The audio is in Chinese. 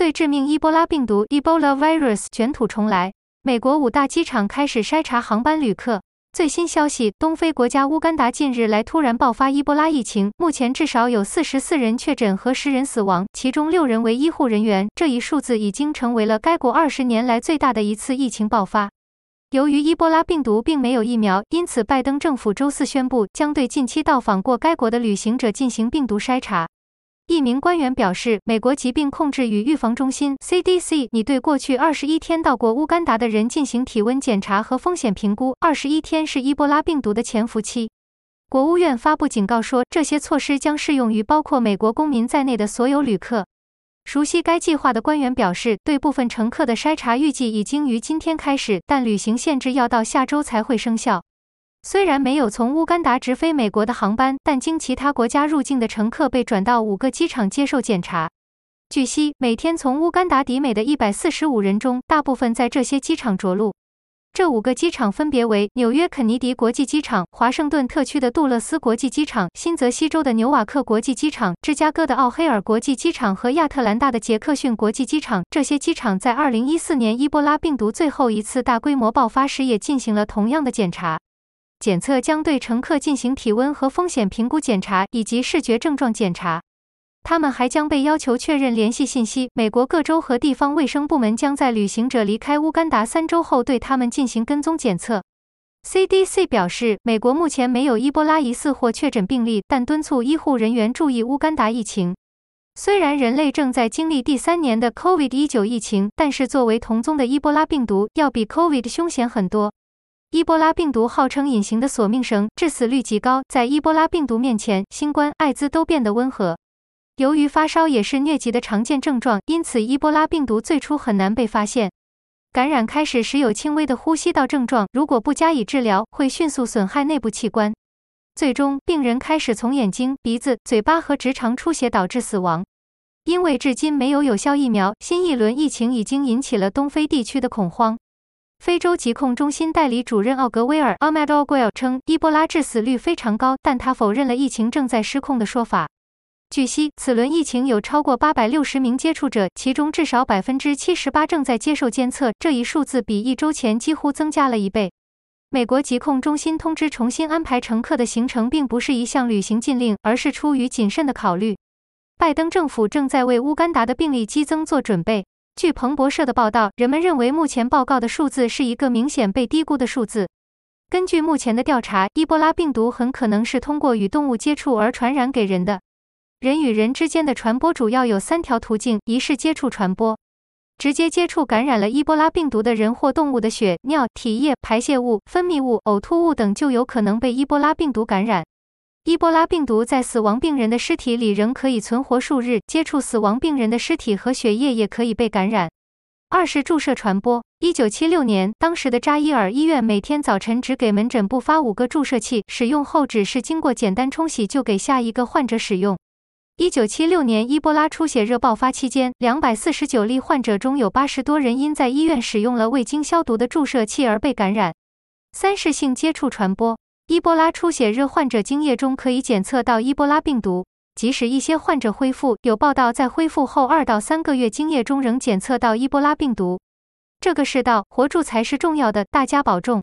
最致命伊波拉病毒 （Ebola virus） 卷土重来，美国五大机场开始筛查航班旅客。最新消息：东非国家乌干达近日来突然爆发伊波拉疫情，目前至少有四十四人确诊和十人死亡，其中六人为医护人员。这一数字已经成为了该国二十年来最大的一次疫情爆发。由于伊波拉病毒并没有疫苗，因此拜登政府周四宣布将对近期到访过该国的旅行者进行病毒筛查。一名官员表示，美国疾病控制与预防中心 （CDC） 拟对过去二十一天到过乌干达的人进行体温检查和风险评估。二十一天是伊波拉病毒的潜伏期。国务院发布警告说，这些措施将适用于包括美国公民在内的所有旅客。熟悉该计划的官员表示，对部分乘客的筛查预计已经于今天开始，但旅行限制要到下周才会生效。虽然没有从乌干达直飞美国的航班，但经其他国家入境的乘客被转到五个机场接受检查。据悉，每天从乌干达抵美的一百四十五人中，大部分在这些机场着陆。这五个机场分别为纽约肯尼迪国际机场、华盛顿特区的杜勒斯国际机场、新泽西州的纽瓦克国际机场、芝加哥的奥黑尔国际机场和亚特兰大的杰克逊国际机场。这些机场在二零一四年伊波拉病毒最后一次大规模爆发时也进行了同样的检查。检测将对乘客进行体温和风险评估检查，以及视觉症状检查。他们还将被要求确认联系信息。美国各州和地方卫生部门将在旅行者离开乌干达三周后对他们进行跟踪检测。CDC 表示，美国目前没有伊波拉疑似或确诊病例，但敦促医护人员注意乌干达疫情。虽然人类正在经历第三年的 COVID-19 疫情，但是作为同宗的伊波拉病毒要比 COVID 凶险很多。伊波拉病毒号称隐形的索命绳，致死率极高。在伊波拉病毒面前，新冠、艾滋都变得温和。由于发烧也是疟疾的常见症状，因此伊波拉病毒最初很难被发现。感染开始时有轻微的呼吸道症状，如果不加以治疗，会迅速损害内部器官。最终，病人开始从眼睛、鼻子、嘴巴和直肠出血，导致死亡。因为至今没有有效疫苗，新一轮疫情已经引起了东非地区的恐慌。非洲疾控中心代理主任奥格威尔 （Ahmed Oguel） 称，伊波拉致死率非常高，但他否认了疫情正在失控的说法。据悉，此轮疫情有超过八百六十名接触者，其中至少百分之七十八正在接受监测，这一数字比一周前几乎增加了一倍。美国疾控中心通知重新安排乘客的行程，并不是一项旅行禁令，而是出于谨慎的考虑。拜登政府正在为乌干达的病例激增做准备。据彭博社的报道，人们认为目前报告的数字是一个明显被低估的数字。根据目前的调查，伊波拉病毒很可能是通过与动物接触而传染给人的。人与人之间的传播主要有三条途径：一是接触传播，直接接触感染了伊波拉病毒的人或动物的血、尿、体液、排泄物、分泌物、呕吐物等就有可能被伊波拉病毒感染。伊波拉病毒在死亡病人的尸体里仍可以存活数日，接触死亡病人的尸体和血液也可以被感染。二是注射传播。一九七六年，当时的扎伊尔医院每天早晨只给门诊部发五个注射器，使用后只是经过简单冲洗就给下一个患者使用。一九七六年伊波拉出血热爆发期间，两百四十九例患者中有八十多人因在医院使用了未经消毒的注射器而被感染。三是性接触传播。伊波拉出血热患者精液中可以检测到伊波拉病毒，即使一些患者恢复，有报道在恢复后二到三个月精液中仍检测到伊波拉病毒。这个世道，活住才是重要的，大家保重。